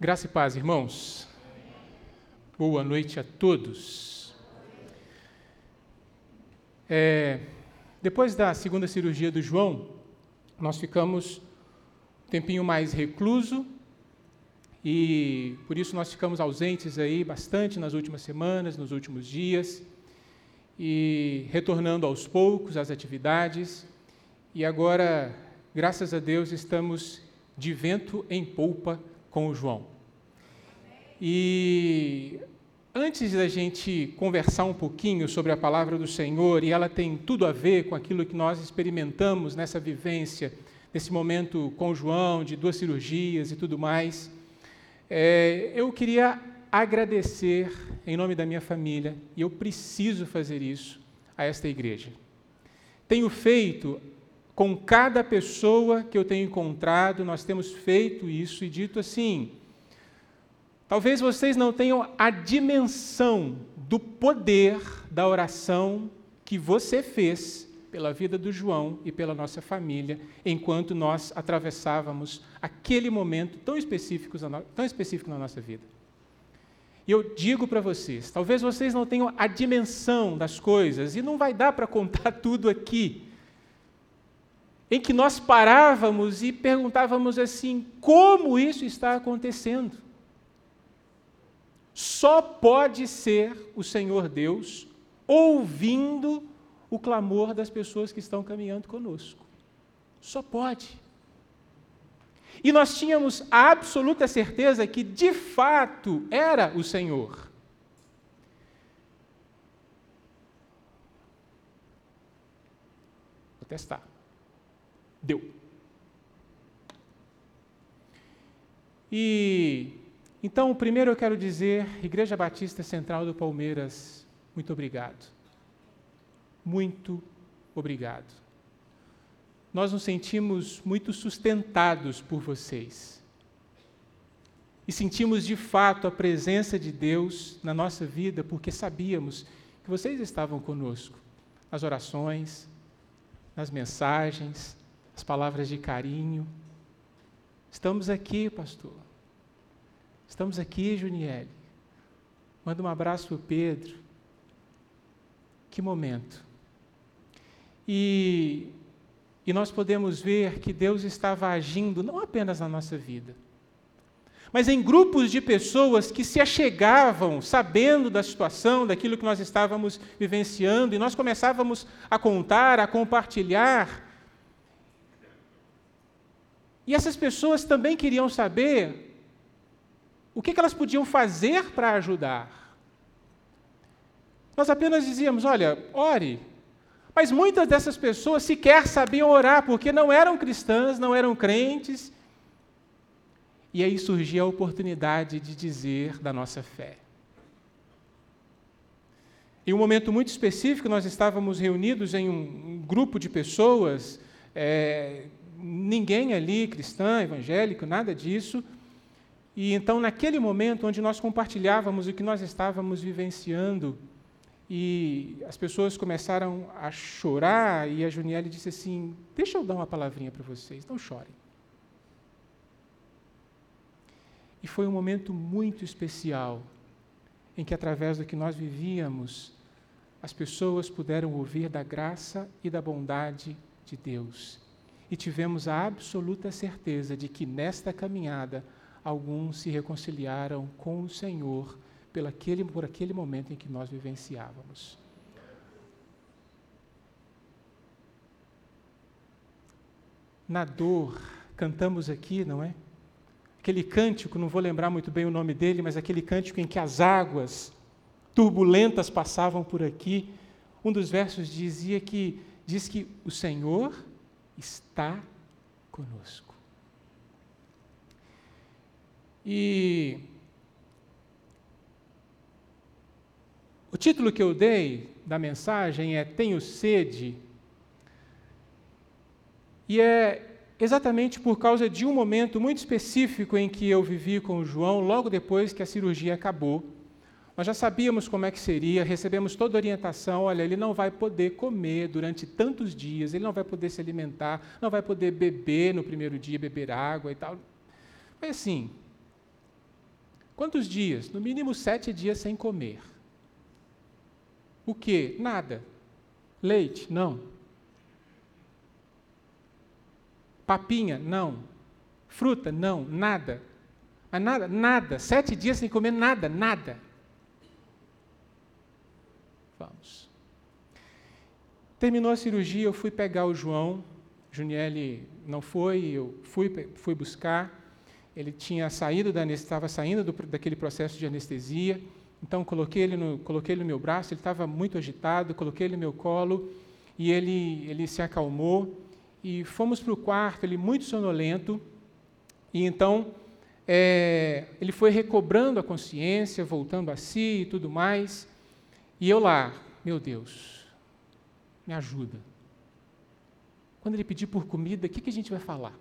Graça e paz, irmãos. Boa noite a todos. É, depois da segunda cirurgia do João, nós ficamos um tempinho mais recluso e por isso nós ficamos ausentes aí bastante nas últimas semanas, nos últimos dias e retornando aos poucos às atividades. E agora, graças a Deus, estamos de vento em polpa com o João. E antes da gente conversar um pouquinho sobre a palavra do Senhor, e ela tem tudo a ver com aquilo que nós experimentamos nessa vivência, nesse momento com o João, de duas cirurgias e tudo mais, é, eu queria agradecer em nome da minha família, e eu preciso fazer isso, a esta igreja. Tenho feito com cada pessoa que eu tenho encontrado, nós temos feito isso e dito assim: talvez vocês não tenham a dimensão do poder da oração que você fez pela vida do João e pela nossa família, enquanto nós atravessávamos aquele momento tão específico, tão específico na nossa vida. E eu digo para vocês, talvez vocês não tenham a dimensão das coisas, e não vai dar para contar tudo aqui, em que nós parávamos e perguntávamos assim: como isso está acontecendo? Só pode ser o Senhor Deus ouvindo o clamor das pessoas que estão caminhando conosco. Só pode. E nós tínhamos a absoluta certeza que, de fato, era o Senhor. Vou testar. Deu. E então, primeiro eu quero dizer, Igreja Batista Central do Palmeiras, muito obrigado. Muito obrigado. Nós nos sentimos muito sustentados por vocês. E sentimos de fato a presença de Deus na nossa vida, porque sabíamos que vocês estavam conosco nas orações, nas mensagens, as palavras de carinho. Estamos aqui, pastor. Estamos aqui, Juniele. Manda um abraço para o Pedro. Que momento. E, e nós podemos ver que Deus estava agindo não apenas na nossa vida, mas em grupos de pessoas que se achegavam sabendo da situação, daquilo que nós estávamos vivenciando, e nós começávamos a contar, a compartilhar e essas pessoas também queriam saber o que elas podiam fazer para ajudar. Nós apenas dizíamos: olha, ore. Mas muitas dessas pessoas sequer sabiam orar, porque não eram cristãs, não eram crentes. E aí surgia a oportunidade de dizer da nossa fé. Em um momento muito específico, nós estávamos reunidos em um, grupo de pessoas, é, ninguém ali cristã, evangélico, nada disso. E então, naquele momento onde nós compartilhávamos o que nós estávamos vivenciando, e as pessoas começaram a chorar, e a Juniele disse assim: Deixa eu dar uma palavrinha para vocês, não chorem. E foi um momento muito especial, em que, através do que nós vivíamos, as pessoas puderam ouvir da graça e da bondade de Deus e tivemos a absoluta certeza de que nesta caminhada alguns se reconciliaram com o Senhor aquele, por aquele momento em que nós vivenciávamos. Na dor, cantamos aqui, não é? Aquele cântico, não vou lembrar muito bem o nome dele, mas aquele cântico em que as águas turbulentas passavam por aqui. Um dos versos dizia que diz que o Senhor está conosco. E o título que eu dei da mensagem é Tenho sede. E é exatamente por causa de um momento muito específico em que eu vivi com o João, logo depois que a cirurgia acabou. Nós já sabíamos como é que seria, recebemos toda a orientação, olha, ele não vai poder comer durante tantos dias, ele não vai poder se alimentar, não vai poder beber no primeiro dia, beber água e tal. Foi assim. Quantos dias? No mínimo sete dias sem comer. O que? Nada. Leite? Não. Papinha? Não. Fruta? Não. Nada. Mas nada, nada. Sete dias sem comer nada, nada. Vamos. Terminou a cirurgia, eu fui pegar o João. Juniele não foi, eu fui, fui buscar ele tinha saído da estava saindo do, daquele processo de anestesia. Então coloquei ele no, coloquei ele no meu braço, ele estava muito agitado, coloquei ele no meu colo e ele ele se acalmou e fomos para o quarto, ele muito sonolento. E então é, ele foi recobrando a consciência, voltando a si e tudo mais. E eu lá, meu Deus, me ajuda. Quando ele pedir por comida, o que, que a gente vai falar?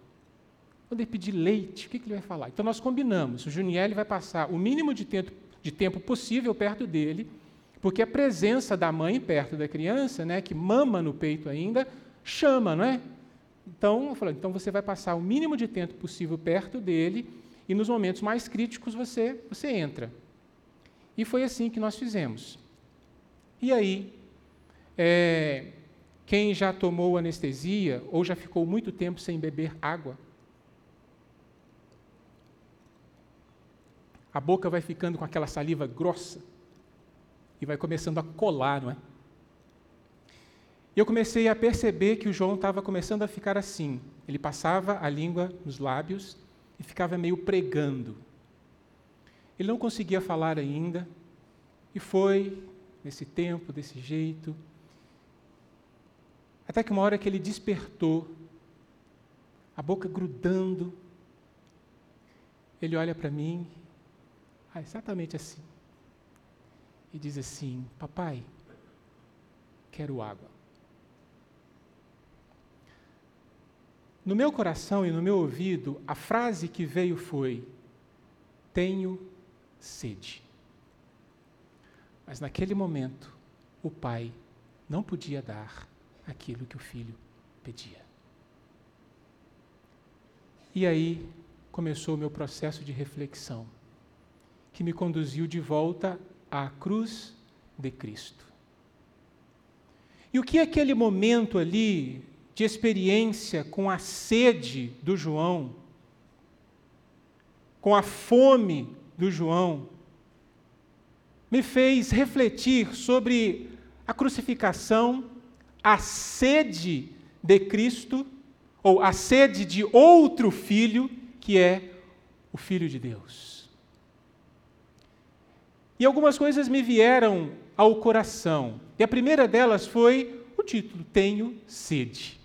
Quando ele pedir leite, o que, que ele vai falar? Então nós combinamos. O Juniel vai passar o mínimo de tempo, de tempo possível perto dele, porque a presença da mãe perto da criança, né, que mama no peito ainda, chama, não é? Então, eu falei, então você vai passar o mínimo de tempo possível perto dele e nos momentos mais críticos você, você entra. E foi assim que nós fizemos. E aí, é, quem já tomou anestesia ou já ficou muito tempo sem beber água, a boca vai ficando com aquela saliva grossa e vai começando a colar, não é? E eu comecei a perceber que o João estava começando a ficar assim. Ele passava a língua nos lábios e ficava meio pregando. Ele não conseguia falar ainda, e foi nesse tempo, desse jeito, até que uma hora que ele despertou, a boca grudando, ele olha para mim ah, exatamente assim. E diz assim: Papai, quero água. No meu coração e no meu ouvido, a frase que veio foi: Tenho sede. Mas naquele momento, o pai não podia dar aquilo que o filho pedia. E aí começou o meu processo de reflexão que me conduziu de volta à cruz de Cristo. E o que aquele momento ali de experiência com a sede do João, com a fome do João, me fez refletir sobre a crucificação, a sede de Cristo, ou a sede de outro filho, que é o Filho de Deus. E algumas coisas me vieram ao coração. E a primeira delas foi o título: Tenho sede.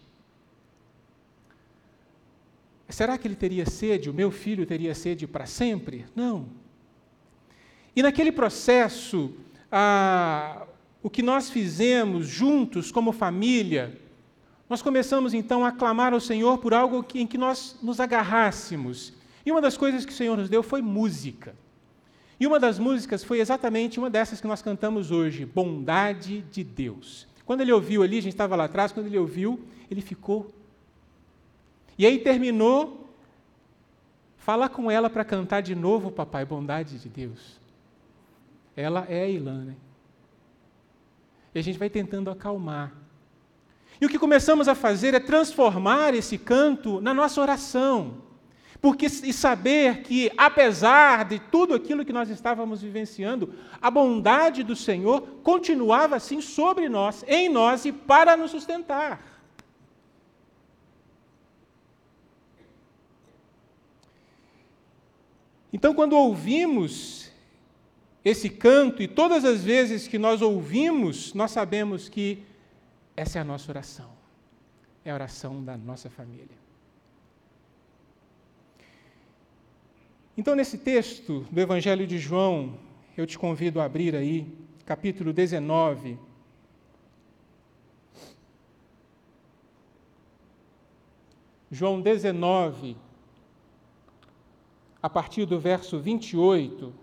Será que ele teria sede? O meu filho teria sede para sempre? Não. E naquele processo, ah, o que nós fizemos juntos como família, nós começamos então a clamar ao Senhor por algo em que nós nos agarrássemos. E uma das coisas que o Senhor nos deu foi música. E uma das músicas foi exatamente uma dessas que nós cantamos hoje, Bondade de Deus. Quando ele ouviu ali, a gente estava lá atrás, quando ele ouviu, ele ficou. E aí terminou, fala com ela para cantar de novo, papai, Bondade de Deus. Ela é a Ilana. Né? E a gente vai tentando acalmar. E o que começamos a fazer é transformar esse canto na nossa oração porque e saber que apesar de tudo aquilo que nós estávamos vivenciando, a bondade do Senhor continuava assim sobre nós, em nós e para nos sustentar. Então, quando ouvimos esse canto, e todas as vezes que nós ouvimos, nós sabemos que essa é a nossa oração, é a oração da nossa família. Então, nesse texto do Evangelho de João, eu te convido a abrir aí, capítulo 19. João 19, a partir do verso 28.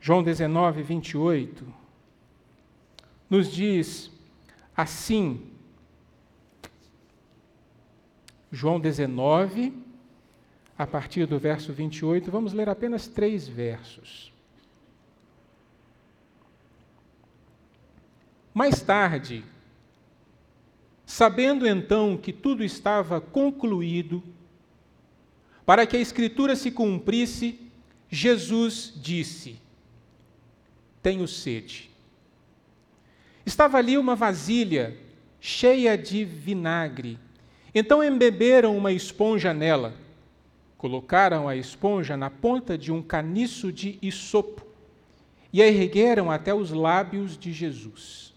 João 19, 28, nos diz assim: João 19, a partir do verso 28. Vamos ler apenas três versos. Mais tarde, sabendo então que tudo estava concluído, para que a Escritura se cumprisse, Jesus disse: Tenho sede. Estava ali uma vasilha cheia de vinagre. Então embeberam uma esponja nela, colocaram a esponja na ponta de um caniço de isopo e a ergueram até os lábios de Jesus.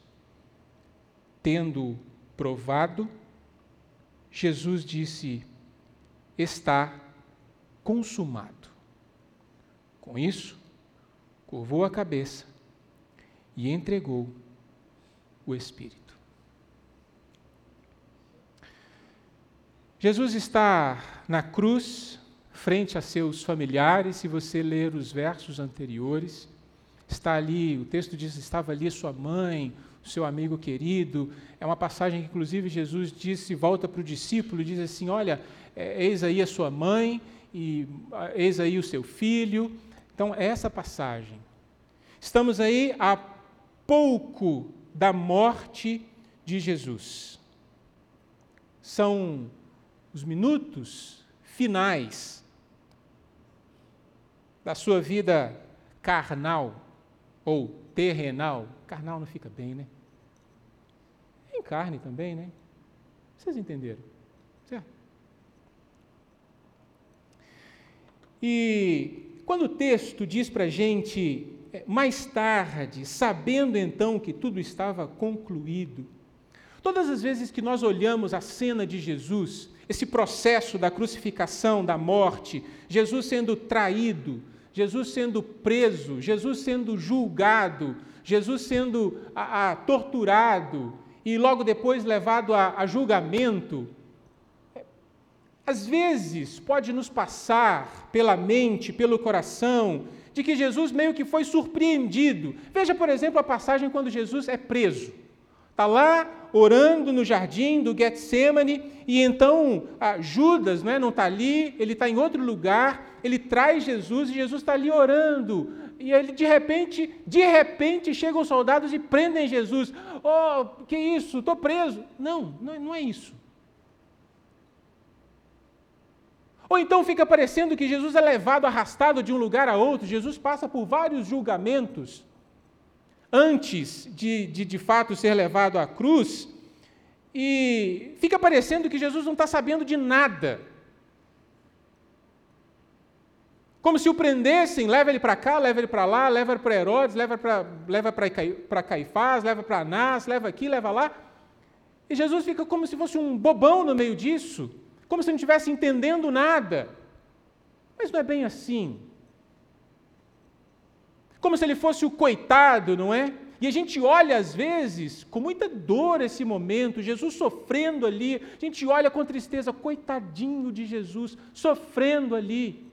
Tendo provado, Jesus disse: Está consumado. Com isso, curvou a cabeça e entregou o Espírito. Jesus está na cruz, frente a seus familiares, se você ler os versos anteriores. Está ali, o texto diz: estava ali sua mãe, o seu amigo querido. É uma passagem que, inclusive, Jesus disse, volta para o discípulo e diz assim: Olha, é, eis aí a sua mãe, e eis aí o seu filho. Então, é essa passagem. Estamos aí a pouco da morte de Jesus. São os minutos finais da sua vida carnal ou terrenal. Carnal não fica bem, né? Em carne também, né? Vocês entenderam? E quando o texto diz para a gente, mais tarde, sabendo então que tudo estava concluído, todas as vezes que nós olhamos a cena de Jesus, esse processo da crucificação, da morte, Jesus sendo traído, Jesus sendo preso, Jesus sendo julgado, Jesus sendo a, a, torturado e logo depois levado a, a julgamento. Às vezes pode nos passar pela mente, pelo coração, de que Jesus meio que foi surpreendido. Veja, por exemplo, a passagem quando Jesus é preso. Está lá orando no jardim do Getsemane, e então ah, Judas né, não está ali, ele está em outro lugar, ele traz Jesus e Jesus está ali orando. E ele de repente, de repente, chegam os soldados e prendem Jesus. Oh, que isso? Estou preso. Não, não é isso. Ou então fica parecendo que Jesus é levado, arrastado de um lugar a outro. Jesus passa por vários julgamentos antes de, de, de fato ser levado à cruz, e fica parecendo que Jesus não está sabendo de nada. Como se o prendessem, leva ele para cá, leva ele para lá, leva para Herodes, leva para leva para Caifás, leva para Anás, leva aqui, leva lá. E Jesus fica como se fosse um bobão no meio disso, como se não estivesse entendendo nada. Mas não é bem assim como se ele fosse o coitado, não é? E a gente olha, às vezes, com muita dor esse momento, Jesus sofrendo ali, a gente olha com tristeza, coitadinho de Jesus, sofrendo ali.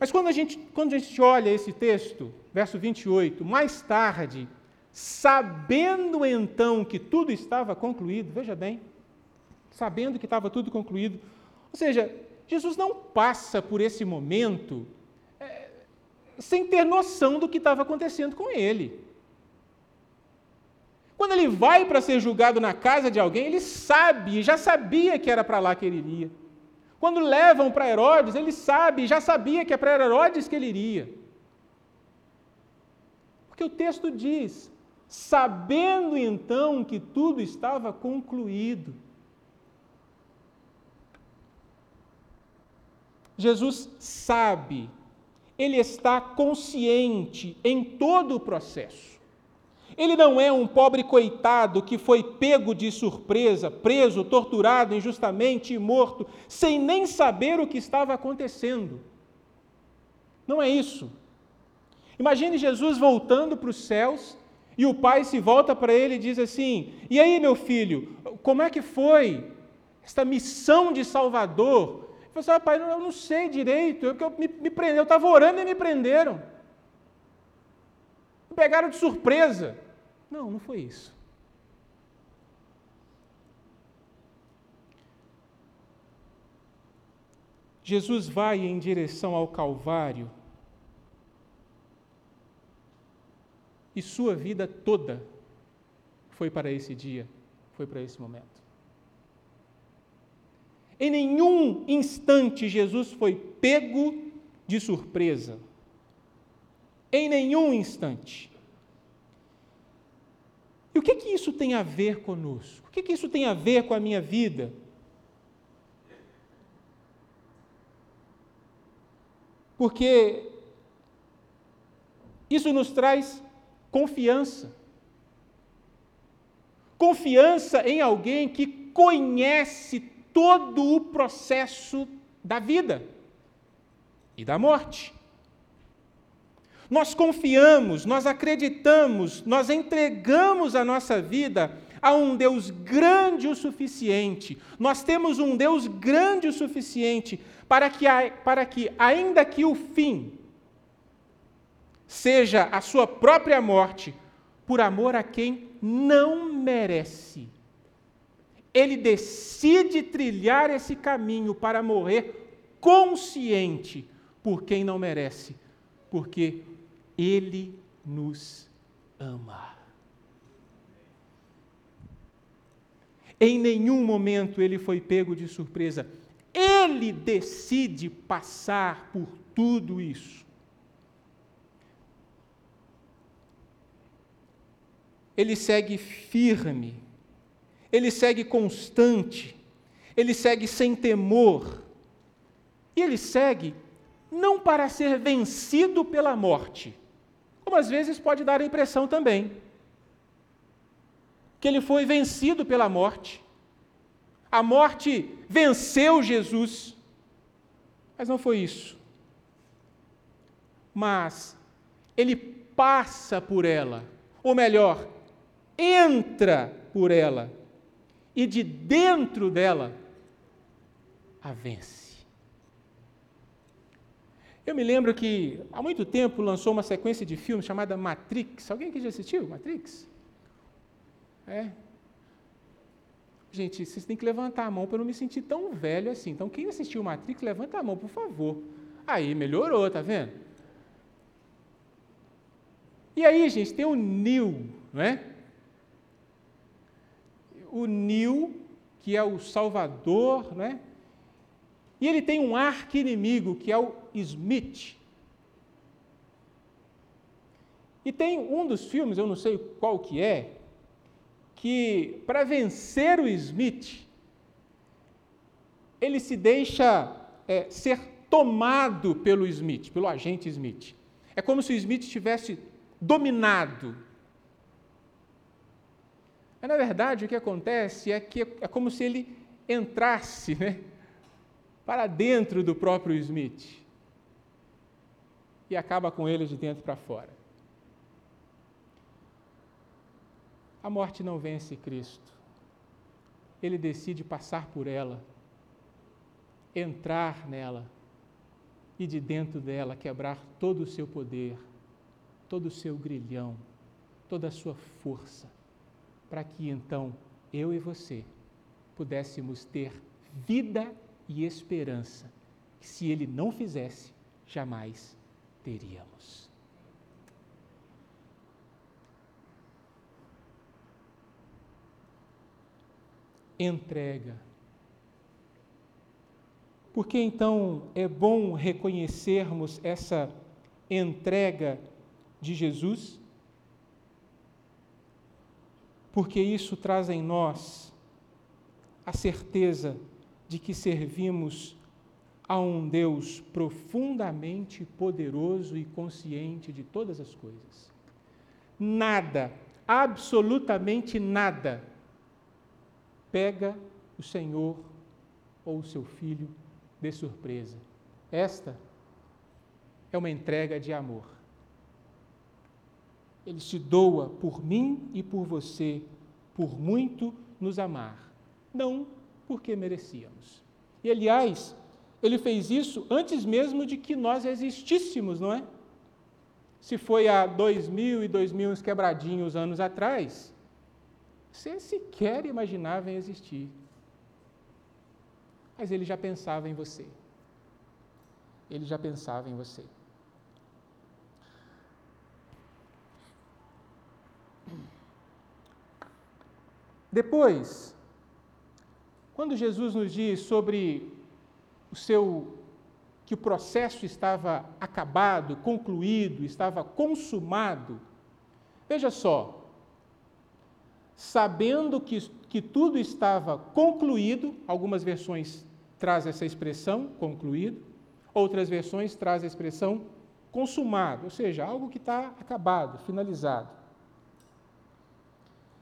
Mas quando a gente, quando a gente olha esse texto, verso 28, mais tarde, sabendo então que tudo estava concluído, veja bem, sabendo que estava tudo concluído, ou seja, Jesus não passa por esse momento é, sem ter noção do que estava acontecendo com ele. Quando ele vai para ser julgado na casa de alguém, ele sabe, já sabia que era para lá que ele iria. Quando levam para Herodes, ele sabe, já sabia que é para Herodes que ele iria. Porque o texto diz: sabendo então que tudo estava concluído. Jesus sabe, ele está consciente em todo o processo. Ele não é um pobre coitado que foi pego de surpresa, preso, torturado injustamente e morto, sem nem saber o que estava acontecendo. Não é isso. Imagine Jesus voltando para os céus e o pai se volta para ele e diz assim: E aí, meu filho, como é que foi esta missão de Salvador? Ele falou assim: ah, pai, eu não sei direito, eu, eu, me, me prendeu, eu estava orando e me prenderam. Me pegaram de surpresa. Não, não foi isso. Jesus vai em direção ao Calvário e sua vida toda foi para esse dia, foi para esse momento. Em nenhum instante Jesus foi pego de surpresa. Em nenhum instante. E o que, que isso tem a ver conosco? O que, que isso tem a ver com a minha vida? Porque isso nos traz confiança. Confiança em alguém que conhece todo o processo da vida e da morte. Nós confiamos, nós acreditamos, nós entregamos a nossa vida a um Deus grande o suficiente. Nós temos um Deus grande o suficiente para que, para que ainda que o fim seja a sua própria morte, por amor a quem não merece. Ele decide trilhar esse caminho para morrer consciente por quem não merece, porque Ele nos ama. Em nenhum momento ele foi pego de surpresa. Ele decide passar por tudo isso. Ele segue firme, ele segue constante, ele segue sem temor. E ele segue não para ser vencido pela morte, como às vezes pode dar a impressão também, que ele foi vencido pela morte. A morte venceu Jesus, mas não foi isso. Mas ele passa por ela, ou melhor, entra por ela e de dentro dela a vence. Eu me lembro que há muito tempo lançou uma sequência de filmes chamada Matrix. Alguém aqui já assistiu Matrix? É. Gente, vocês têm que levantar a mão para não me sentir tão velho assim. Então, quem assistiu Matrix, levanta a mão, por favor. Aí, melhorou, tá vendo? E aí, gente, tem o Neo, não é? O Nil, que é o Salvador, né? E ele tem um arqui-inimigo, que é o Smith. E tem um dos filmes, eu não sei qual que é, que para vencer o Smith, ele se deixa é, ser tomado pelo Smith, pelo agente Smith. É como se o Smith tivesse dominado mas, na verdade, o que acontece é que é como se ele entrasse né, para dentro do próprio Smith e acaba com ele de dentro para fora. A morte não vence Cristo. Ele decide passar por ela, entrar nela e de dentro dela quebrar todo o seu poder, todo o seu grilhão, toda a sua força para que então eu e você pudéssemos ter vida e esperança, que se ele não fizesse, jamais teríamos. Entrega. Por que então é bom reconhecermos essa entrega de Jesus? Porque isso traz em nós a certeza de que servimos a um Deus profundamente poderoso e consciente de todas as coisas. Nada, absolutamente nada, pega o Senhor ou o seu filho de surpresa. Esta é uma entrega de amor. Ele se doa por mim e por você, por muito nos amar, não porque merecíamos. E aliás, ele fez isso antes mesmo de que nós existíssemos, não é? Se foi há dois mil e dois mil uns quebradinhos anos atrás, você sequer imaginava em existir. Mas ele já pensava em você. ele já pensava em você. Depois, quando Jesus nos diz sobre o seu que o processo estava acabado, concluído, estava consumado, veja só, sabendo que, que tudo estava concluído, algumas versões trazem essa expressão, concluído, outras versões trazem a expressão consumado, ou seja, algo que está acabado, finalizado.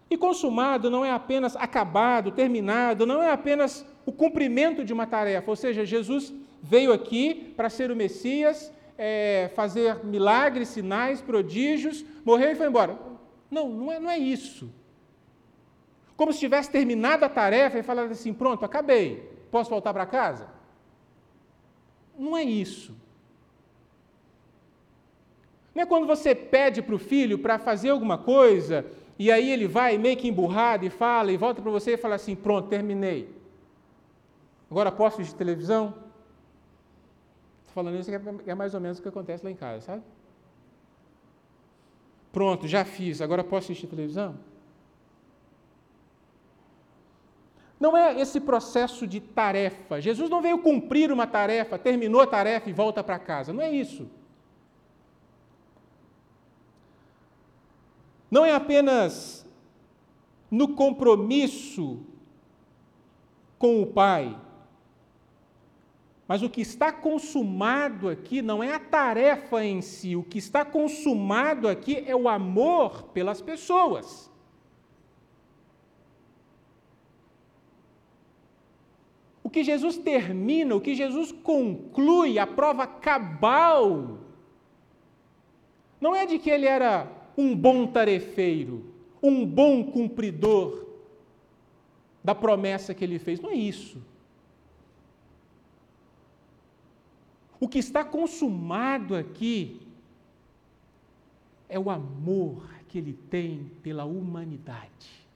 E consumado não é apenas acabado, terminado, não é apenas o cumprimento de uma tarefa, ou seja, Jesus veio aqui para ser o Messias, é, fazer milagres, sinais, prodígios, morreu e foi embora. Não, não é, não é isso. Como se tivesse terminado a tarefa e falado assim: pronto, acabei, posso voltar para casa? Não é isso. Não é quando você pede para o filho para fazer alguma coisa e aí ele vai meio que emburrado e fala, e volta para você e fala assim: pronto, terminei. Agora posso assistir televisão? Estou falando isso que é mais ou menos o que acontece lá em casa, sabe? Pronto, já fiz, agora posso assistir televisão? Não é esse processo de tarefa. Jesus não veio cumprir uma tarefa, terminou a tarefa e volta para casa. Não é isso. Não é apenas no compromisso com o Pai, mas o que está consumado aqui não é a tarefa em si, o que está consumado aqui é o amor pelas pessoas. O que Jesus termina, o que Jesus conclui, a prova cabal, não é de que ele era um bom tarefeiro, um bom cumpridor da promessa que ele fez. Não é isso. O que está consumado aqui é o amor que ele tem pela humanidade,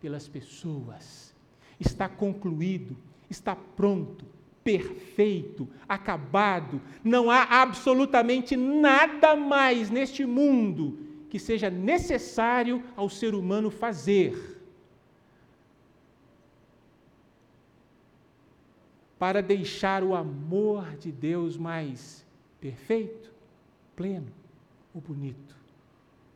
pelas pessoas. Está concluído, está pronto, perfeito, acabado. Não há absolutamente nada mais neste mundo que seja necessário ao ser humano fazer para deixar o amor de Deus mais perfeito, pleno ou bonito.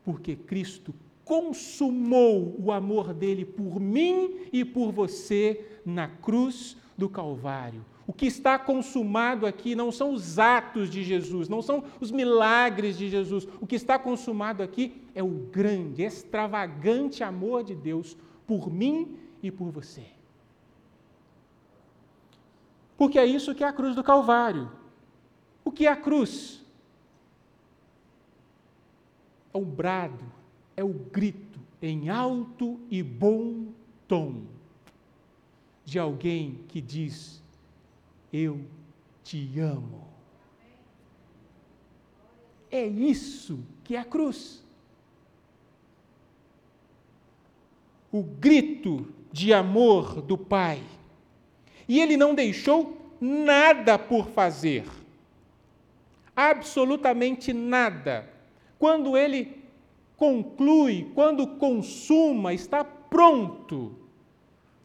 Porque Cristo consumou o amor dele por mim e por você na cruz do Calvário. O que está consumado aqui não são os atos de Jesus, não são os milagres de Jesus. O que está consumado aqui é o grande, extravagante amor de Deus por mim e por você. Porque é isso que é a cruz do Calvário. O que é a cruz? É o brado, é o grito em alto e bom tom de alguém que diz: eu te amo. É isso que é a cruz. O grito de amor do Pai. E ele não deixou nada por fazer. Absolutamente nada. Quando ele conclui, quando consuma, está pronto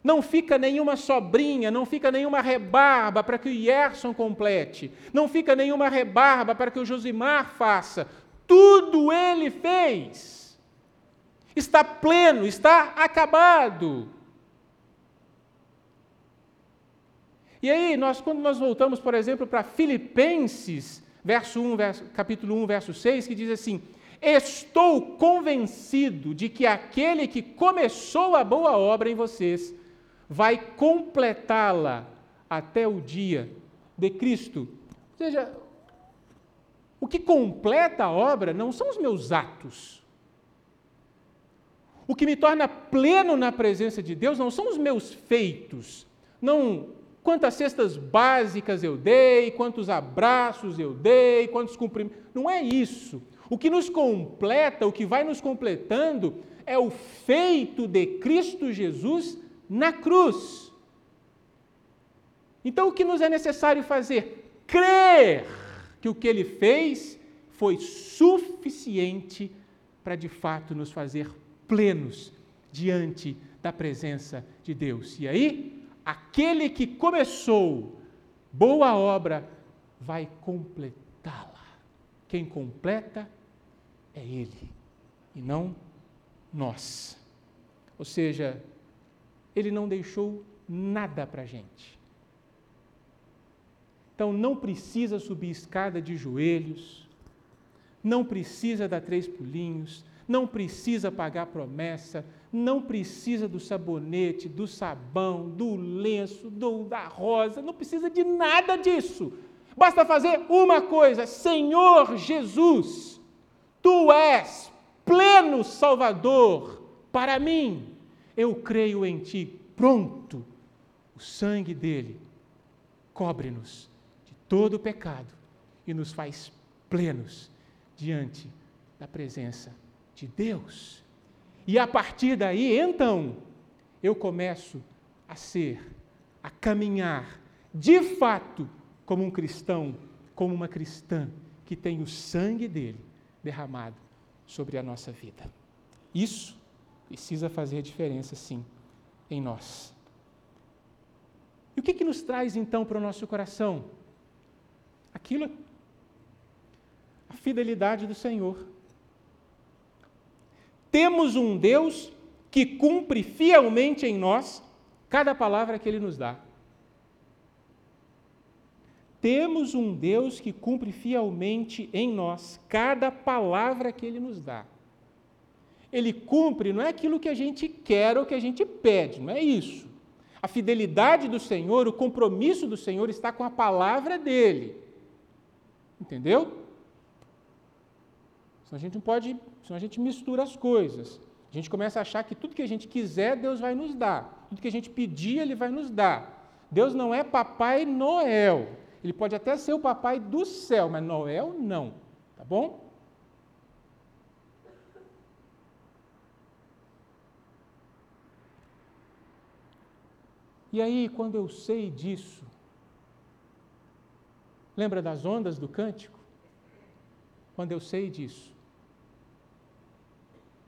não fica nenhuma sobrinha, não fica nenhuma rebarba para que o Yerson complete, não fica nenhuma rebarba para que o Josimar faça. Tudo ele fez. Está pleno, está acabado. E aí, nós, quando nós voltamos, por exemplo, para Filipenses, verso 1, verso, capítulo 1, verso 6, que diz assim: Estou convencido de que aquele que começou a boa obra em vocês vai completá-la até o dia de Cristo. Ou seja, o que completa a obra não são os meus atos. O que me torna pleno na presença de Deus não são os meus feitos, não quantas cestas básicas eu dei, quantos abraços eu dei, quantos cumprimentos. Não é isso. O que nos completa, o que vai nos completando, é o feito de Cristo Jesus na cruz. Então, o que nos é necessário fazer? Crer que o que ele fez foi suficiente para de fato nos fazer plenos diante da presença de Deus. E aí, aquele que começou boa obra vai completá-la. Quem completa é Ele e não nós. Ou seja, Ele não deixou nada para a gente. Então não precisa subir escada de joelhos, não precisa dar três pulinhos, não precisa pagar promessa, não precisa do sabonete, do sabão, do lenço, do, da rosa, não precisa de nada disso. Basta fazer uma coisa: Senhor Jesus, tu és pleno Salvador para mim. Eu creio em ti. Pronto. O sangue dele cobre-nos de todo o pecado e nos faz plenos diante da presença de Deus. E a partir daí, então, eu começo a ser, a caminhar, de fato, como um cristão, como uma cristã que tem o sangue dele derramado sobre a nossa vida. Isso precisa fazer diferença, sim, em nós. E o que, que nos traz então para o nosso coração? Aquilo, a fidelidade do Senhor. Temos um Deus que cumpre fielmente em nós cada palavra que Ele nos dá. Temos um Deus que cumpre fielmente em nós cada palavra que Ele nos dá. Ele cumpre não é aquilo que a gente quer ou que a gente pede, não é isso. A fidelidade do Senhor, o compromisso do Senhor está com a palavra dele. Entendeu? Senão a gente não pode, senão a gente mistura as coisas. A gente começa a achar que tudo que a gente quiser, Deus vai nos dar. Tudo que a gente pedir, Ele vai nos dar. Deus não é Papai Noel. Ele pode até ser o papai do céu, mas Noel não. Tá bom? E aí, quando eu sei disso, lembra das ondas do cântico? Quando eu sei disso,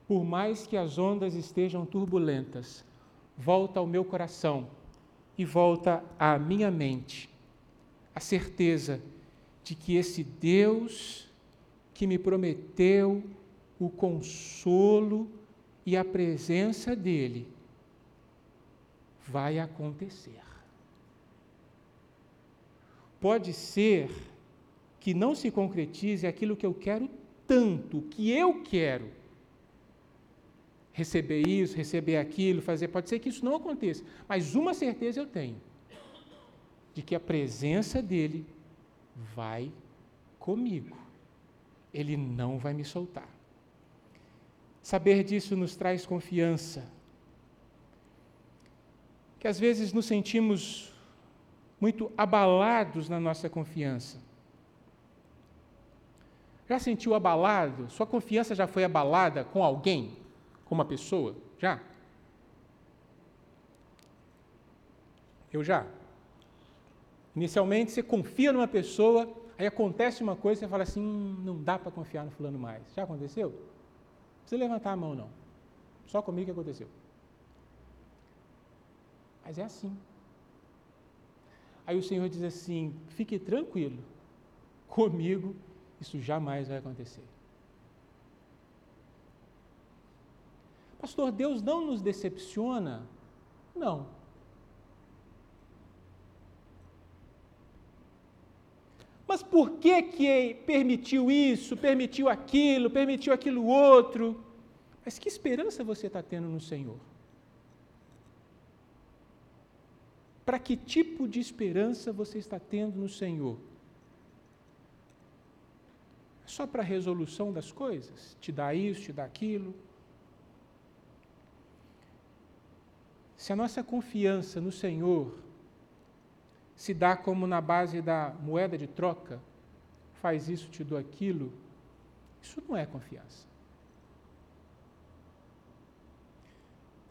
por mais que as ondas estejam turbulentas, volta ao meu coração e volta à minha mente a certeza de que esse Deus que me prometeu o consolo e a presença dEle vai acontecer. Pode ser que não se concretize aquilo que eu quero tanto, que eu quero. Receber isso, receber aquilo, fazer. Pode ser que isso não aconteça, mas uma certeza eu tenho de que a presença dele vai comigo. Ele não vai me soltar. Saber disso nos traz confiança. Que às vezes nos sentimos muito abalados na nossa confiança. Já sentiu abalado? Sua confiança já foi abalada com alguém? Com uma pessoa? Já? Eu já. Inicialmente você confia numa pessoa, aí acontece uma coisa e você fala assim: hum, não dá para confiar no fulano mais. Já aconteceu? Não precisa levantar a mão, não. Só comigo que aconteceu. Mas é assim. Aí o Senhor diz assim: fique tranquilo, comigo isso jamais vai acontecer. Pastor, Deus não nos decepciona? Não. Mas por que que permitiu isso, permitiu aquilo, permitiu aquilo outro? Mas que esperança você está tendo no Senhor? Para que tipo de esperança você está tendo no Senhor? É só para a resolução das coisas? Te dá isso, te dá aquilo? Se a nossa confiança no Senhor se dá como na base da moeda de troca, faz isso, te dou aquilo, isso não é confiança.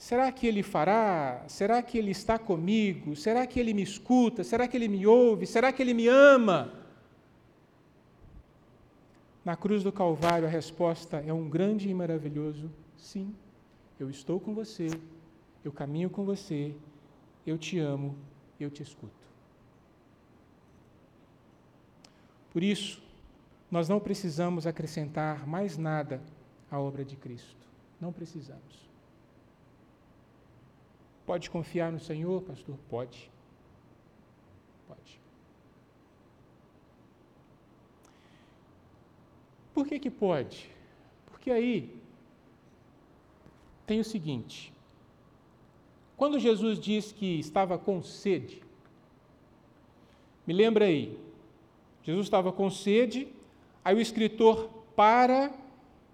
Será que ele fará? Será que ele está comigo? Será que ele me escuta? Será que ele me ouve? Será que ele me ama? Na cruz do Calvário, a resposta é um grande e maravilhoso sim. Eu estou com você, eu caminho com você, eu te amo, eu te escuto. Por isso, nós não precisamos acrescentar mais nada à obra de Cristo. Não precisamos. Pode confiar no Senhor, pastor? Pode. Pode. Por que que pode? Porque aí tem o seguinte: quando Jesus diz que estava com sede, me lembra aí, Jesus estava com sede, aí o escritor para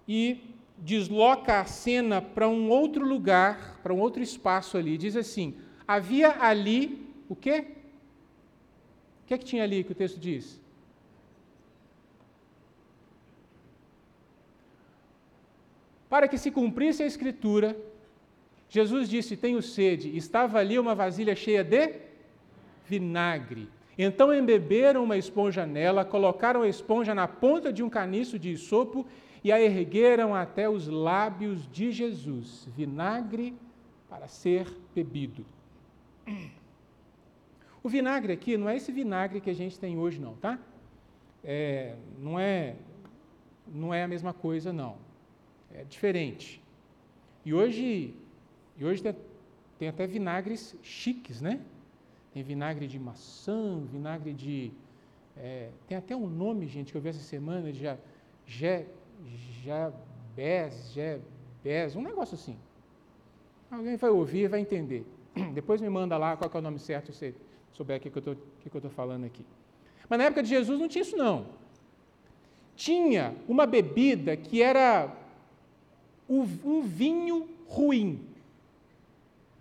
e desloca a cena para um outro lugar, para um outro espaço ali. Diz assim: havia ali o quê? O que é que tinha ali que o texto diz? Para que se cumprisse a escritura, Jesus disse: Tenho sede. Estava ali uma vasilha cheia de vinagre. Então embeberam uma esponja nela, colocaram a esponja na ponta de um caniço de sopo e a ergueram até os lábios de Jesus. Vinagre para ser bebido. O vinagre aqui não é esse vinagre que a gente tem hoje, não, tá? É, não, é, não é a mesma coisa, não. É diferente. E hoje, e hoje tem, tem até vinagres chiques, né? Tem vinagre de maçã, vinagre de. É, tem até um nome, gente, que eu vi essa semana, já, Jabez, Jabez, um negócio assim. Alguém vai ouvir e vai entender. Depois me manda lá qual é o nome certo, se souber o que, que eu estou falando aqui. Mas na época de Jesus não tinha isso, não. Tinha uma bebida que era um vinho ruim.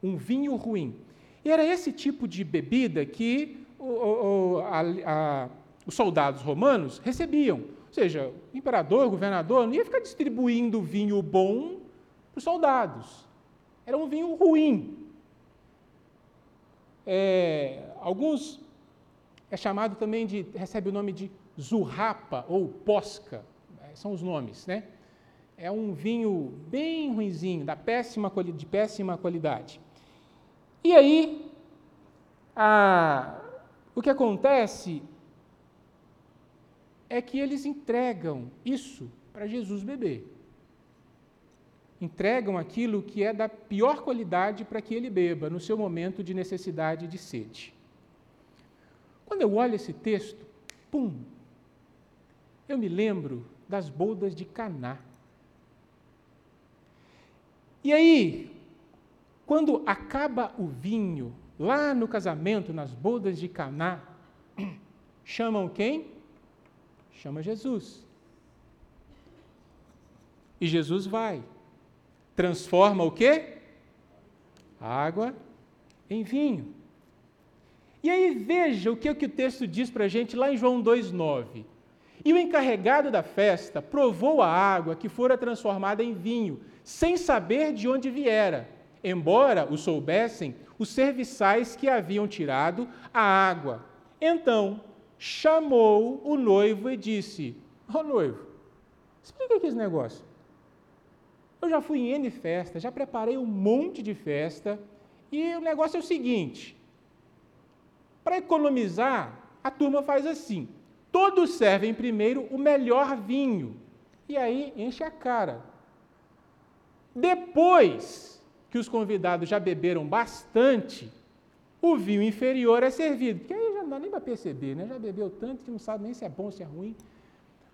Um vinho ruim. E era esse tipo de bebida que o, o, a, a, os soldados romanos recebiam. Ou seja, o imperador, o governador, não ia ficar distribuindo vinho bom para os soldados. Era um vinho ruim. É, alguns é chamado também de, recebe o nome de zurrapa ou posca, é, são os nomes, né? É um vinho bem ruinzinho, da péssima, de péssima qualidade. E aí, a, o que acontece é que eles entregam isso para Jesus beber. Entregam aquilo que é da pior qualidade para que ele beba no seu momento de necessidade de sede. Quando eu olho esse texto, pum, eu me lembro das bodas de Caná. E aí, quando acaba o vinho, lá no casamento, nas bodas de Caná, chamam quem? Chama Jesus. E Jesus vai. Transforma o quê? Água em vinho. E aí veja o que, o, que o texto diz para a gente lá em João 2,9. E o encarregado da festa provou a água que fora transformada em vinho, sem saber de onde viera, embora o soubessem os serviçais que haviam tirado a água. Então chamou o noivo e disse: Ô oh, noivo, explica aqui esse negócio. Eu já fui em N festa, já preparei um monte de festa, e o negócio é o seguinte: para economizar, a turma faz assim: todos servem primeiro o melhor vinho, e aí enche a cara. Depois que os convidados já beberam bastante, o vinho inferior é servido, porque aí já não dá nem para perceber, né? já bebeu tanto que não sabe nem se é bom, se é ruim.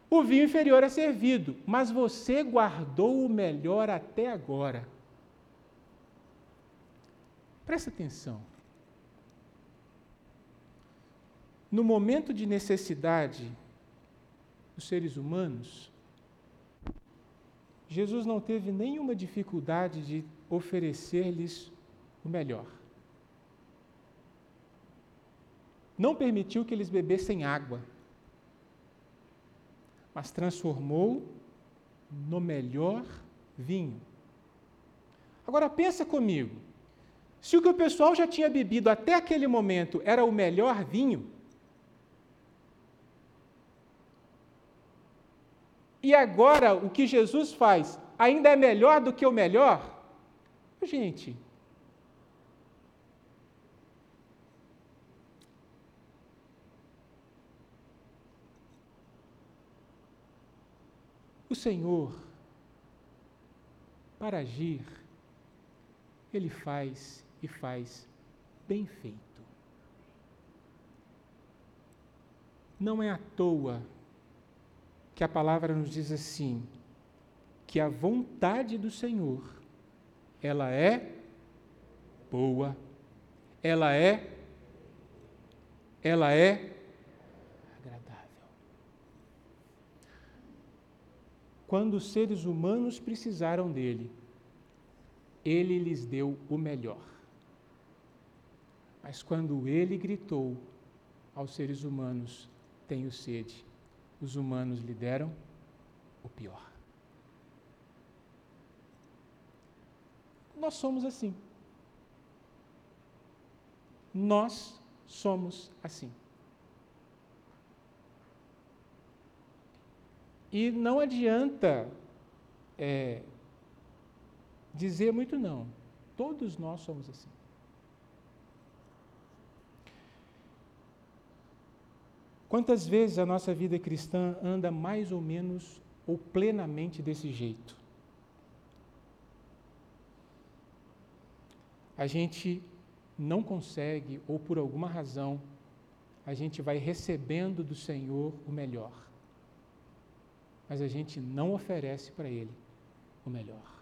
O vinho inferior é servido, mas você guardou o melhor até agora. Presta atenção. No momento de necessidade dos seres humanos, Jesus não teve nenhuma dificuldade de oferecer-lhes o melhor. Não permitiu que eles bebessem água, mas transformou no melhor vinho. Agora pensa comigo. Se o que o pessoal já tinha bebido até aquele momento era o melhor vinho, E agora o que Jesus faz ainda é melhor do que o melhor? Gente, o Senhor, para agir, Ele faz e faz bem feito. Não é à toa que a palavra nos diz assim: que a vontade do Senhor, ela é boa, ela é ela é Quando os seres humanos precisaram dele, ele lhes deu o melhor. Mas quando ele gritou aos seres humanos: Tenho sede, os humanos lhe deram o pior. Nós somos assim. Nós somos assim. E não adianta é, dizer muito não. Todos nós somos assim. Quantas vezes a nossa vida cristã anda mais ou menos ou plenamente desse jeito? A gente não consegue, ou por alguma razão, a gente vai recebendo do Senhor o melhor, mas a gente não oferece para Ele o melhor.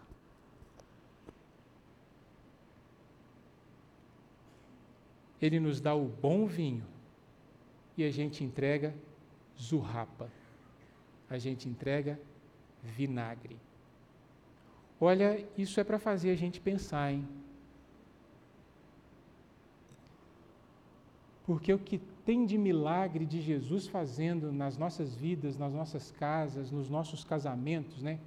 Ele nos dá o bom vinho, e a gente entrega zurrapa, a gente entrega vinagre. Olha, isso é para fazer a gente pensar, hein? Porque o que tem de milagre de Jesus fazendo nas nossas vidas, nas nossas casas, nos nossos casamentos, né?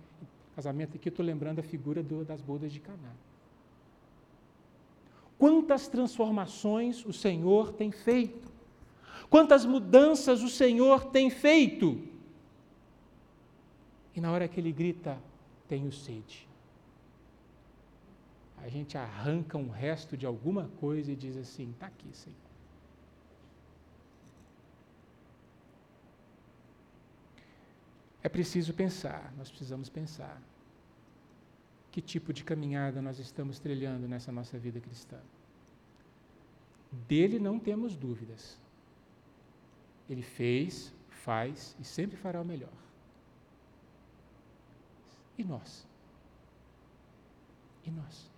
Casamento aqui eu estou lembrando a figura do, das bodas de Caná. Quantas transformações o Senhor tem feito. Quantas mudanças o Senhor tem feito! E na hora que ele grita, tenho sede. A gente arranca um resto de alguma coisa e diz assim: está aqui, Senhor. É preciso pensar, nós precisamos pensar. Que tipo de caminhada nós estamos trilhando nessa nossa vida cristã? Dele não temos dúvidas. Ele fez, faz e sempre fará o melhor. E nós? E nós?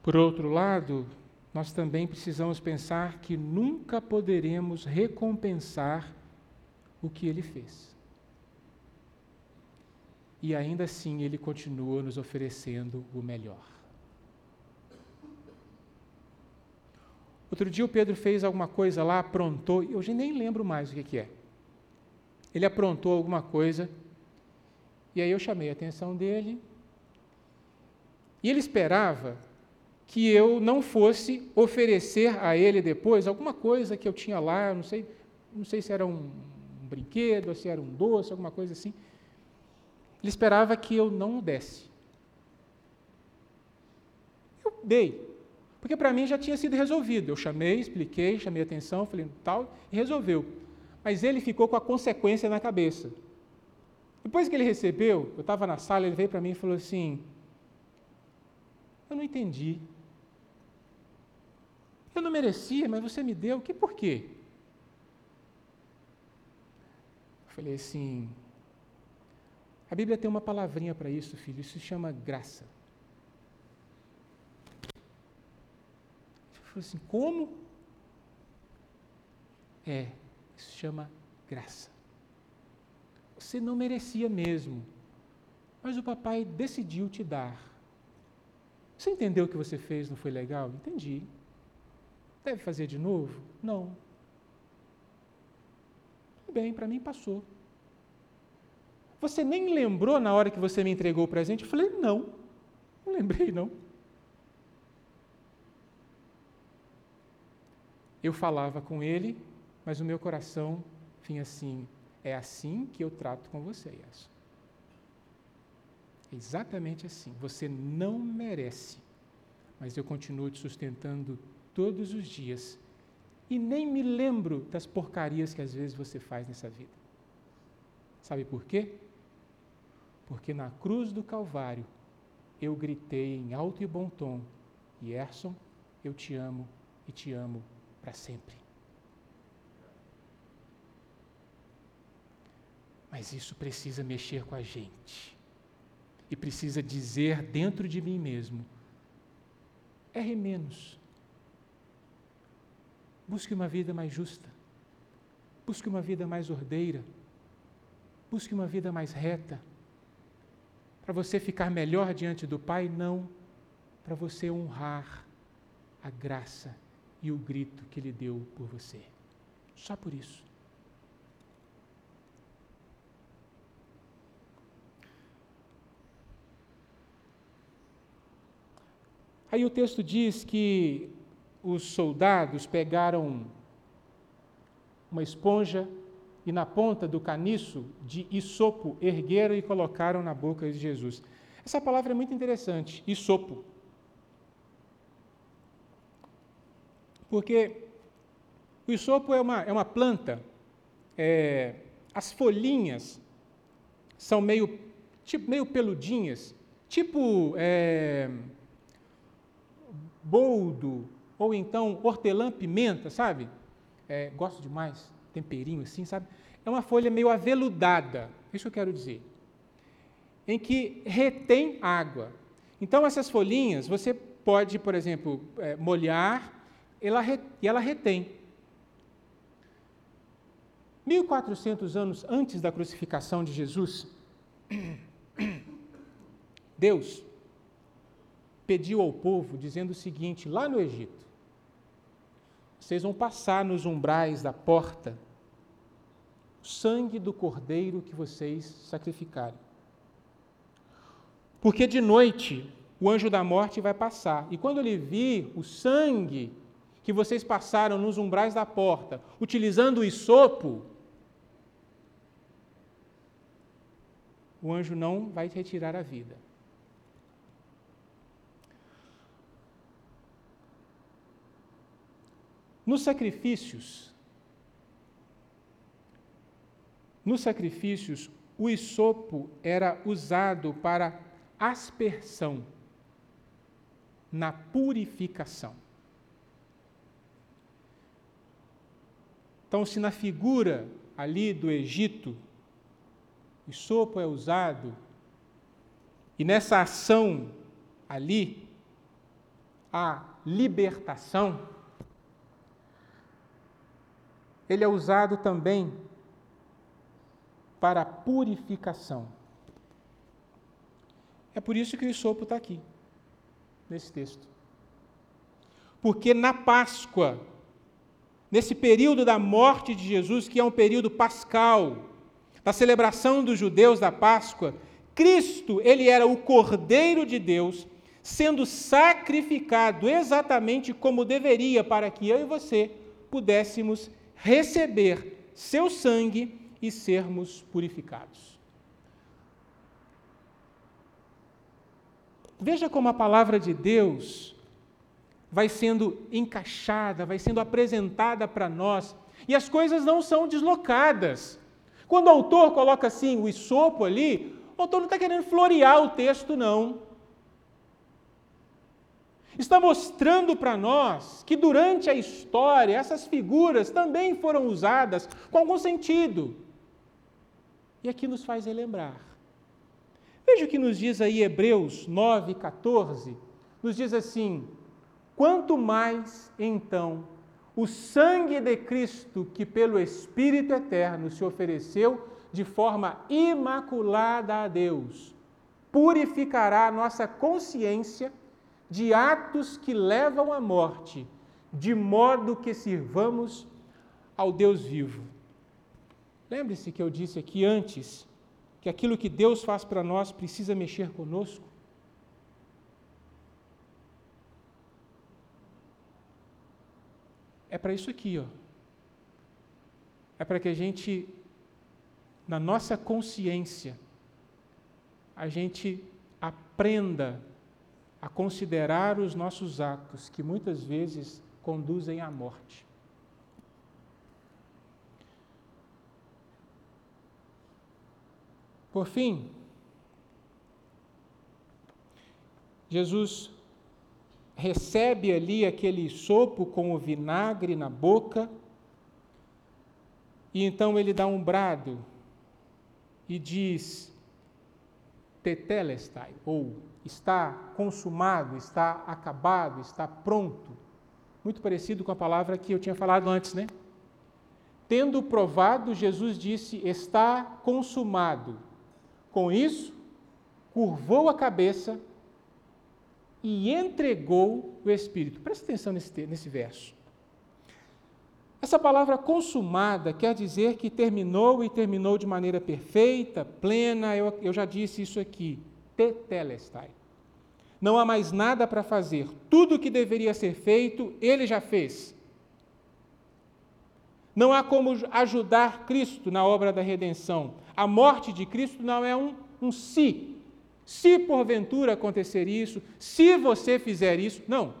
Por outro lado, nós também precisamos pensar que nunca poderemos recompensar o que ele fez. E ainda assim ele continua nos oferecendo o melhor. Outro dia o Pedro fez alguma coisa lá, aprontou, eu já nem lembro mais o que, que é. Ele aprontou alguma coisa, e aí eu chamei a atenção dele, e ele esperava que eu não fosse oferecer a ele depois alguma coisa que eu tinha lá, não sei, não sei se era um, brinquedo, se era um doce, alguma coisa assim. Ele esperava que eu não desse. Eu dei. Porque para mim já tinha sido resolvido. Eu chamei, expliquei, chamei atenção, falei tal, e resolveu. Mas ele ficou com a consequência na cabeça. Depois que ele recebeu, eu estava na sala, ele veio para mim e falou assim: Eu não entendi. Eu não merecia, mas você me deu. Que por quê? Eu falei assim: A Bíblia tem uma palavrinha para isso, filho. Isso se chama graça. falou assim: como? É, isso se chama graça. Você não merecia mesmo, mas o papai decidiu te dar. Você entendeu o que você fez, não foi legal? Entendi. Deve fazer de novo? Não. Tudo bem, para mim passou. Você nem lembrou na hora que você me entregou o presente? Eu falei, não, não lembrei não. Eu falava com ele, mas o meu coração Enfim, assim, é assim que eu trato com você, Yasson. Exatamente assim. Você não merece, mas eu continuo te sustentando todos os dias e nem me lembro das porcarias que às vezes você faz nessa vida. Sabe por quê? Porque na cruz do Calvário eu gritei em alto e bom tom: Yerson, eu te amo e te amo para sempre. Mas isso precisa mexer com a gente. E precisa dizer dentro de mim mesmo: erre menos. Busque uma vida mais justa. Busque uma vida mais ordeira. Busque uma vida mais reta. Para você ficar melhor diante do Pai, não. Para você honrar a graça e o grito que Ele deu por você. Só por isso. Aí o texto diz que os soldados pegaram uma esponja e na ponta do caniço de isopo ergueram e colocaram na boca de Jesus. Essa palavra é muito interessante, isopo. Porque o isopo é uma, é uma planta, é, as folhinhas são meio, tipo, meio peludinhas, tipo é, boldo, ou então hortelã-pimenta, sabe? É, gosto demais, temperinho assim, sabe? É uma folha meio aveludada, isso eu quero dizer, em que retém água. Então, essas folhinhas, você pode, por exemplo, é, molhar ela, e ela retém. 1400 anos antes da crucificação de Jesus, Deus pediu ao povo, dizendo o seguinte, lá no Egito: vocês vão passar nos umbrais da porta o sangue do cordeiro que vocês sacrificarem. Porque de noite o anjo da morte vai passar, e quando ele vir o sangue que vocês passaram nos umbrais da porta, utilizando o isopo, o anjo não vai retirar a vida. Nos sacrifícios, nos sacrifícios, o isopo era usado para aspersão, na purificação. Então, se na figura ali do Egito, o isopo é usado, e nessa ação ali, a libertação, ele é usado também para purificação. É por isso que o sopo está aqui, nesse texto. Porque na Páscoa, nesse período da morte de Jesus, que é um período pascal, da celebração dos judeus da Páscoa, Cristo, ele era o Cordeiro de Deus, sendo sacrificado exatamente como deveria para que eu e você pudéssemos receber seu sangue e sermos purificados. Veja como a palavra de Deus vai sendo encaixada, vai sendo apresentada para nós, e as coisas não são deslocadas. Quando o autor coloca assim o isopo ali, o autor não está querendo florear o texto, não está mostrando para nós que durante a história essas figuras também foram usadas com algum sentido. E aqui nos faz relembrar. Veja o que nos diz aí Hebreus 9, 14. Nos diz assim: quanto mais então o sangue de Cristo, que pelo Espírito eterno se ofereceu de forma imaculada a Deus, purificará a nossa consciência de atos que levam à morte, de modo que sirvamos ao Deus vivo. Lembre-se que eu disse aqui antes que aquilo que Deus faz para nós precisa mexer conosco. É para isso aqui, ó. é para que a gente, na nossa consciência, a gente aprenda a considerar os nossos atos, que muitas vezes conduzem à morte. Por fim, Jesus recebe ali aquele sopo com o vinagre na boca, e então ele dá um brado e diz: Tetelestai, ou está consumado, está acabado, está pronto. Muito parecido com a palavra que eu tinha falado antes, né? Tendo provado, Jesus disse: Está consumado. Com isso, curvou a cabeça e entregou o Espírito. Presta atenção nesse, nesse verso. Essa palavra consumada quer dizer que terminou e terminou de maneira perfeita, plena. Eu, eu já disse isso aqui. Tetelestai. Não há mais nada para fazer. Tudo o que deveria ser feito, ele já fez. Não há como ajudar Cristo na obra da redenção. A morte de Cristo não é um, um se. Se porventura acontecer isso, se você fizer isso. Não.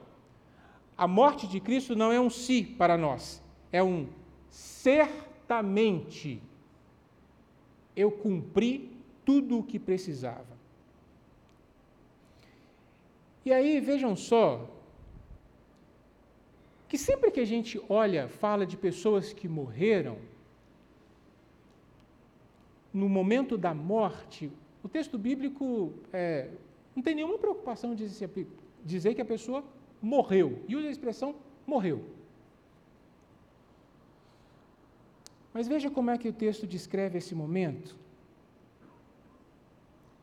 A morte de Cristo não é um se para nós. É um certamente. Eu cumpri tudo o que precisava. E aí, vejam só, que sempre que a gente olha, fala de pessoas que morreram, no momento da morte, o texto bíblico é, não tem nenhuma preocupação de dizer que a pessoa morreu, e usa a expressão morreu. Mas veja como é que o texto descreve esse momento.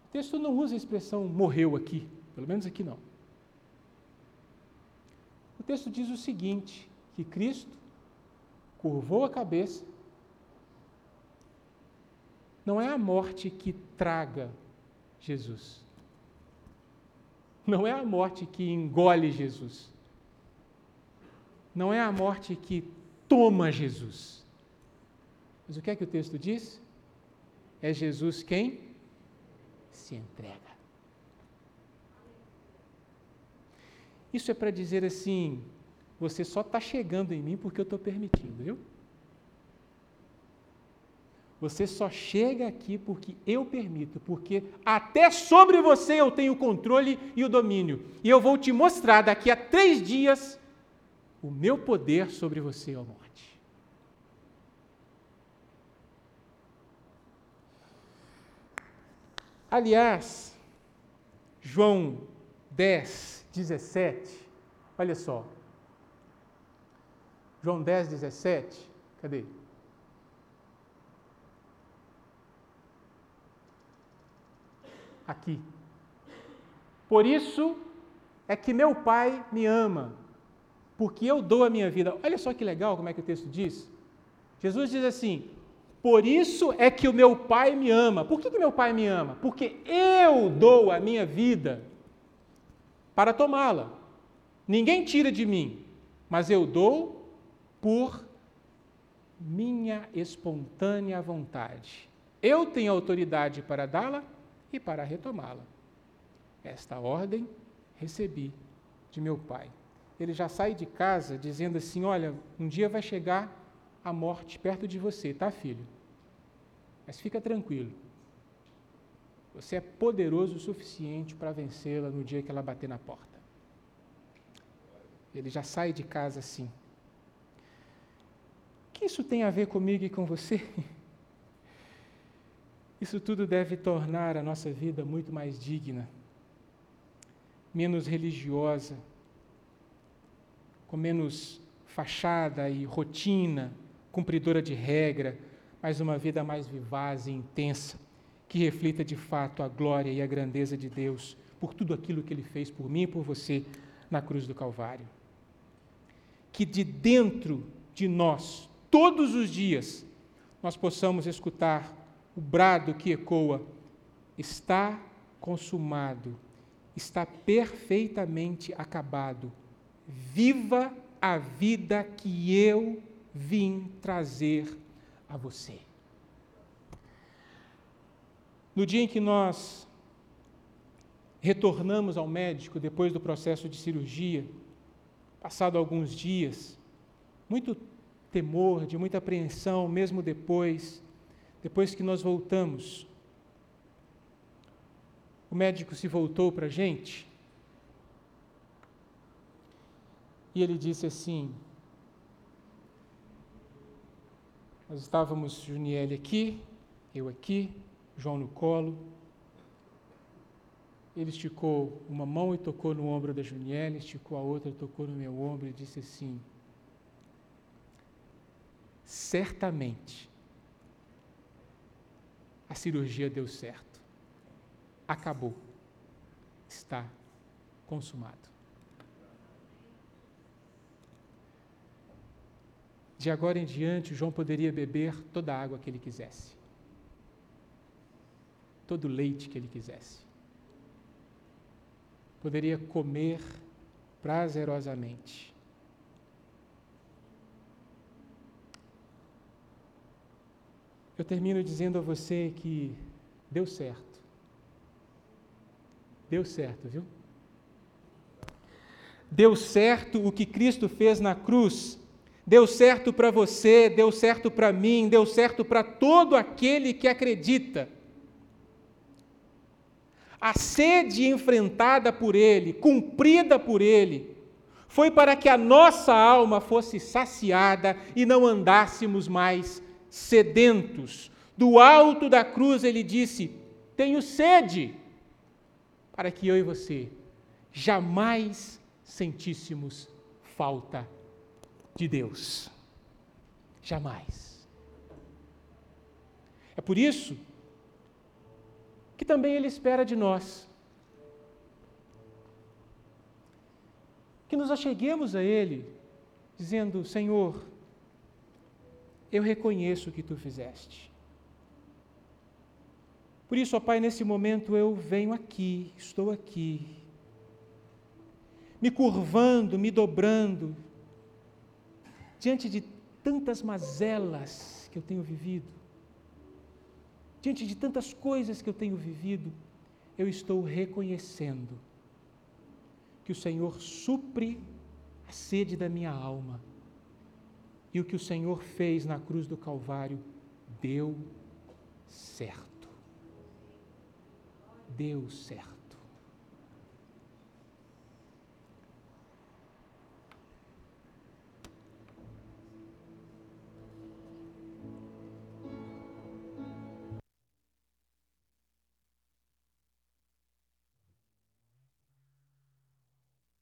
O texto não usa a expressão morreu aqui, pelo menos aqui não texto diz o seguinte: que Cristo curvou a cabeça. Não é a morte que traga Jesus. Não é a morte que engole Jesus. Não é a morte que toma Jesus. Mas o que é que o texto diz? É Jesus quem se entrega. Isso é para dizer assim: você só está chegando em mim porque eu estou permitindo, viu? Você só chega aqui porque eu permito, porque até sobre você eu tenho o controle e o domínio. E eu vou te mostrar daqui a três dias o meu poder sobre você, ó morte. Aliás, João 10, 17. Olha só. João 10, 17. Cadê? Aqui. Por isso é que meu Pai me ama, porque eu dou a minha vida. Olha só que legal como é que o texto diz. Jesus diz assim: Por isso é que o meu Pai me ama. Por que, que meu Pai me ama? Porque eu dou a minha vida para tomá-la. Ninguém tira de mim, mas eu dou por minha espontânea vontade. Eu tenho autoridade para dá-la e para retomá-la. Esta ordem recebi de meu pai. Ele já sai de casa dizendo assim: Olha, um dia vai chegar a morte perto de você, tá, filho? Mas fica tranquilo, você é poderoso o suficiente para vencê-la no dia que ela bater na porta. Ele já sai de casa assim. O que isso tem a ver comigo e com você? Isso tudo deve tornar a nossa vida muito mais digna, menos religiosa, com menos fachada e rotina, cumpridora de regra, mas uma vida mais vivaz e intensa que reflita de fato a glória e a grandeza de Deus por tudo aquilo que Ele fez por mim e por você na cruz do Calvário. Que de dentro de nós, todos os dias, nós possamos escutar o brado que ecoa: está consumado, está perfeitamente acabado. Viva a vida que eu vim trazer a você. No dia em que nós retornamos ao médico depois do processo de cirurgia, passado alguns dias, muito temor, de muita apreensão, mesmo depois, depois que nós voltamos. O médico se voltou para a gente e ele disse assim: Nós estávamos, Juniele aqui, eu aqui, João no colo. Ele esticou uma mão e tocou no ombro da Juniele, esticou a outra e tocou no meu ombro e disse assim: Certamente a cirurgia deu certo. Acabou. Está consumado. De agora em diante, João poderia beber toda a água que ele quisesse, todo o leite que ele quisesse. Poderia comer prazerosamente. Eu termino dizendo a você que deu certo. Deu certo, viu? Deu certo o que Cristo fez na cruz. Deu certo para você, deu certo para mim, deu certo para todo aquele que acredita. A sede enfrentada por Ele, cumprida por Ele, foi para que a nossa alma fosse saciada e não andássemos mais sedentos. Do alto da cruz ele disse: Tenho sede, para que eu e você jamais sentíssemos falta de Deus. Jamais. É por isso que também Ele espera de nós. Que nos acheguemos a Ele, dizendo: Senhor, eu reconheço o que tu fizeste. Por isso, ó Pai, nesse momento eu venho aqui, estou aqui, me curvando, me dobrando, diante de tantas mazelas que eu tenho vivido, diante de tantas coisas que eu tenho vivido, eu estou reconhecendo que o Senhor supre a sede da minha alma e o que o Senhor fez na cruz do Calvário deu certo. Deu certo.